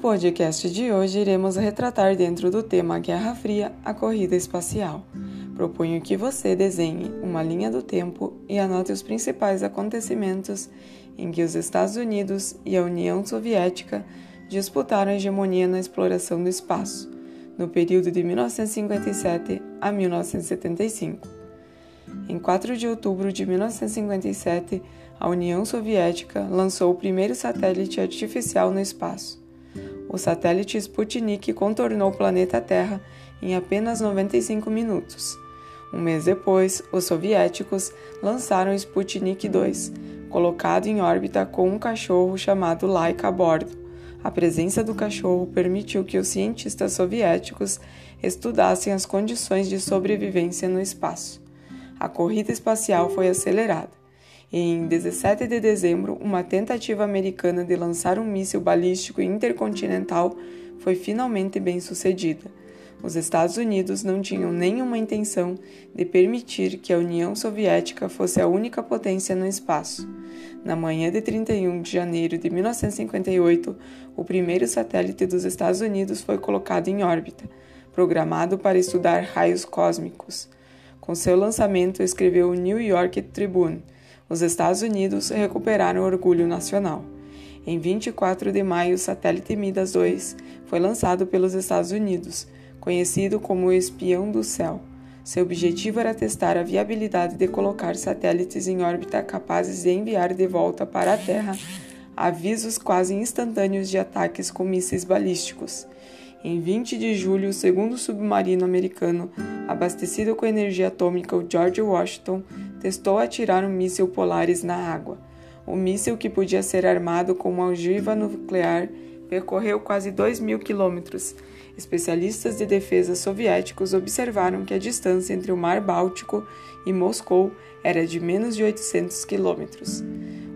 podcast de hoje, iremos retratar dentro do tema Guerra Fria a corrida espacial. Proponho que você desenhe uma linha do tempo e anote os principais acontecimentos em que os Estados Unidos e a União Soviética disputaram a hegemonia na exploração do espaço, no período de 1957 a 1975. Em 4 de outubro de 1957, a União Soviética lançou o primeiro satélite artificial no espaço. O satélite Sputnik contornou o planeta Terra em apenas 95 minutos. Um mês depois, os soviéticos lançaram o Sputnik 2, colocado em órbita com um cachorro chamado Laika a bordo. A presença do cachorro permitiu que os cientistas soviéticos estudassem as condições de sobrevivência no espaço. A corrida espacial foi acelerada. Em 17 de dezembro, uma tentativa americana de lançar um míssil balístico intercontinental foi finalmente bem sucedida. Os Estados Unidos não tinham nenhuma intenção de permitir que a União Soviética fosse a única potência no espaço. Na manhã de 31 de janeiro de 1958, o primeiro satélite dos Estados Unidos foi colocado em órbita, programado para estudar raios cósmicos. Com seu lançamento, escreveu o New York Tribune os Estados Unidos recuperaram o orgulho nacional. Em 24 de maio, o satélite Midas 2 foi lançado pelos Estados Unidos, conhecido como o espião do céu. Seu objetivo era testar a viabilidade de colocar satélites em órbita capazes de enviar de volta para a Terra avisos quase instantâneos de ataques com mísseis balísticos. Em 20 de julho, o segundo submarino americano, abastecido com energia atômica, o George Washington, testou atirar um míssil Polaris na água. O míssil, que podia ser armado com uma ogiva nuclear, percorreu quase 2 mil quilômetros. Especialistas de defesa soviéticos observaram que a distância entre o Mar Báltico e Moscou era de menos de 800 quilômetros.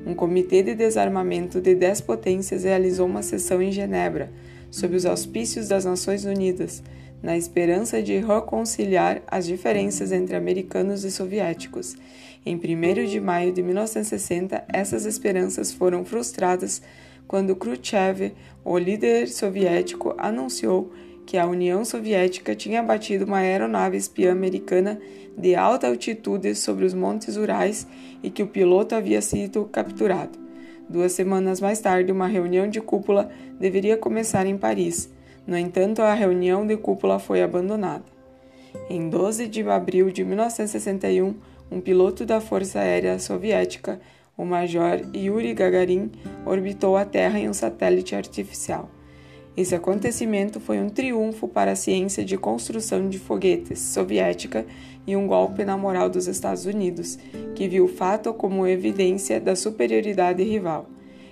Um comitê de desarmamento de 10 potências realizou uma sessão em Genebra, sob os auspícios das Nações Unidas, na esperança de reconciliar as diferenças entre americanos e soviéticos. Em 1 de maio de 1960, essas esperanças foram frustradas quando Khrushchev, o líder soviético, anunciou que a União Soviética tinha abatido uma aeronave espiã americana de alta altitude sobre os Montes Urais e que o piloto havia sido capturado. Duas semanas mais tarde, uma reunião de cúpula deveria começar em Paris. No entanto, a reunião de cúpula foi abandonada. Em 12 de abril de 1961, um piloto da Força Aérea Soviética, o Major Yuri Gagarin, orbitou a Terra em um satélite artificial. Esse acontecimento foi um triunfo para a ciência de construção de foguetes soviética e um golpe na moral dos Estados Unidos, que viu o fato como evidência da superioridade rival.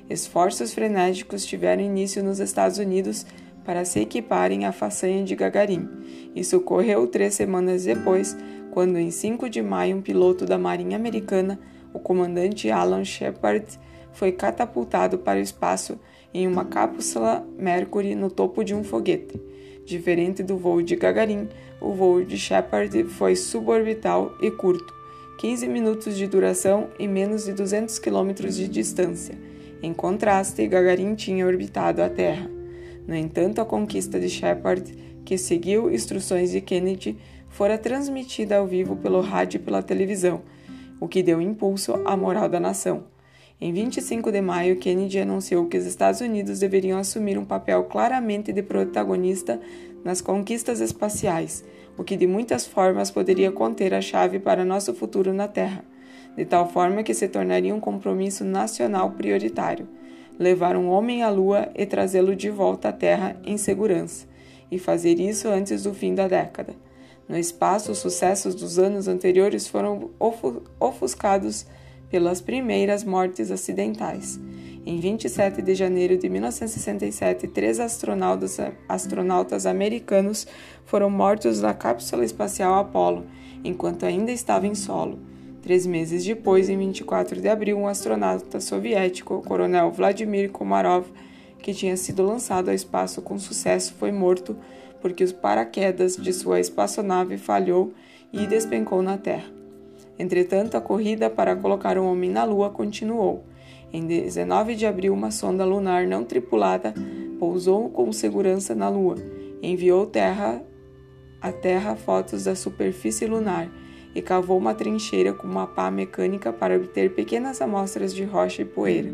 Esforços frenéticos tiveram início nos Estados Unidos para se equiparem à façanha de Gagarin. Isso ocorreu três semanas depois, quando, em 5 de maio, um piloto da Marinha Americana, o comandante Alan Shepard, foi catapultado para o espaço em uma cápsula Mercury no topo de um foguete. Diferente do voo de Gagarin, o voo de Shepard foi suborbital e curto, 15 minutos de duração e menos de 200 quilômetros de distância. Em contraste, Gagarin tinha orbitado a Terra. No entanto, a conquista de Shepard, que seguiu instruções de Kennedy, fora transmitida ao vivo pelo rádio e pela televisão, o que deu impulso à moral da nação. Em 25 de maio, Kennedy anunciou que os Estados Unidos deveriam assumir um papel claramente de protagonista nas conquistas espaciais, o que de muitas formas poderia conter a chave para nosso futuro na Terra, de tal forma que se tornaria um compromisso nacional prioritário levar um homem à Lua e trazê-lo de volta à Terra em segurança, e fazer isso antes do fim da década. No espaço, os sucessos dos anos anteriores foram ofuscados pelas primeiras mortes acidentais. Em 27 de janeiro de 1967, três astronautas, astronautas americanos foram mortos na cápsula espacial Apollo, enquanto ainda estava em solo. Três meses depois, em 24 de abril, um astronauta soviético, o coronel Vladimir Komarov, que tinha sido lançado ao espaço com sucesso, foi morto porque os paraquedas de sua espaçonave falhou e despencou na Terra. Entretanto, a corrida para colocar um homem na Lua continuou. Em 19 de abril, uma sonda lunar não tripulada pousou com segurança na Lua, enviou terra a Terra fotos da superfície lunar e cavou uma trincheira com uma pá mecânica para obter pequenas amostras de rocha e poeira,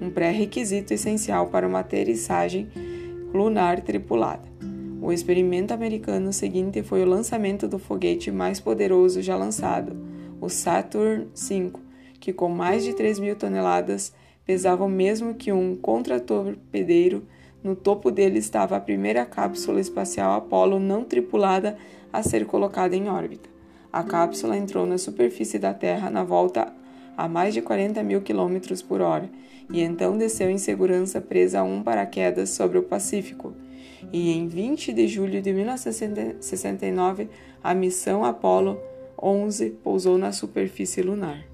um pré-requisito essencial para uma aterrissagem lunar tripulada. O experimento americano seguinte foi o lançamento do foguete mais poderoso já lançado, o Saturn V, que com mais de 3 mil toneladas pesava o mesmo que um contratorpedeiro no topo dele estava a primeira cápsula espacial Apollo não tripulada a ser colocada em órbita. A cápsula entrou na superfície da Terra na volta a mais de 40 mil quilômetros por hora e então desceu em segurança presa a um paraquedas sobre o Pacífico. E em 20 de julho de 1969, a missão Apollo 11 pousou na superfície lunar.